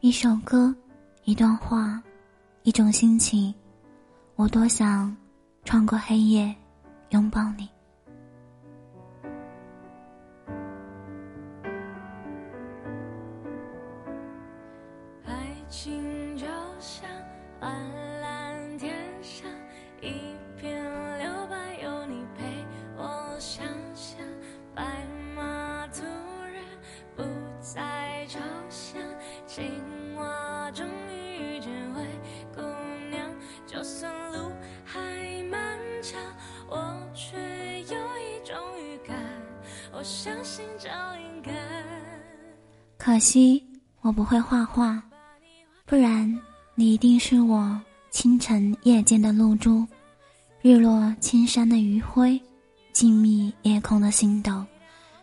一首歌，一段话，一种心情，我多想穿过黑夜，拥抱你。爱情就像蓝蓝天上一片留白，有你陪我想象。白马突然不再抽象，可惜我不会画画，不然你一定是我清晨夜间的露珠，日落青山的余晖，静谧夜空的星斗，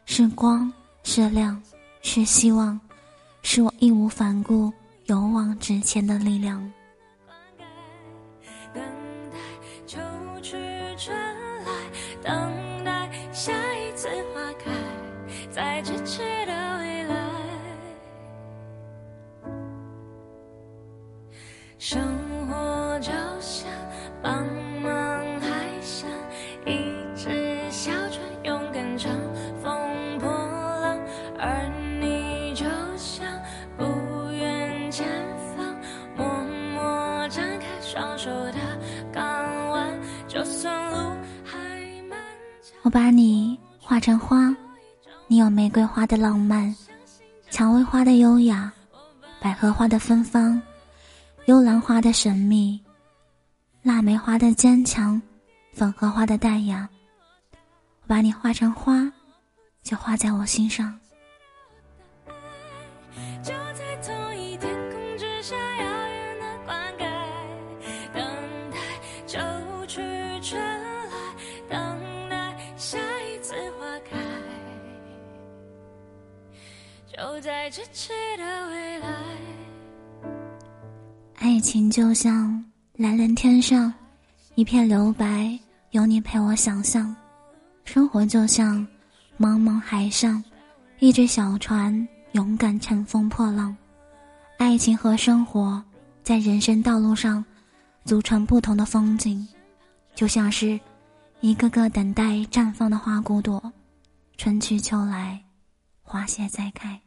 是光，是亮，是希望，是我义无反顾、勇往直前的力量。等待秋去春来，等在咫尺的未来。生活就像茫茫海上一只小船，勇敢乘风破浪，而你就像不远前方，默默张开双手的港湾。就算路还漫长，我把你画成花，你有玫瑰花的浪漫，蔷薇花的优雅，百合花的芬芳，幽兰花的神秘，腊梅花的坚强，粉荷花的淡雅。我把你画成花，就画在我心上。就在咫尺的未来。爱情就像蓝蓝天上一片留白，有你陪我想象；生活就像茫茫海上一只小船，勇敢乘风破浪。爱情和生活在人生道路上组成不同的风景，就像是一个个等待绽放的花骨朵，春去秋来，花谢再开。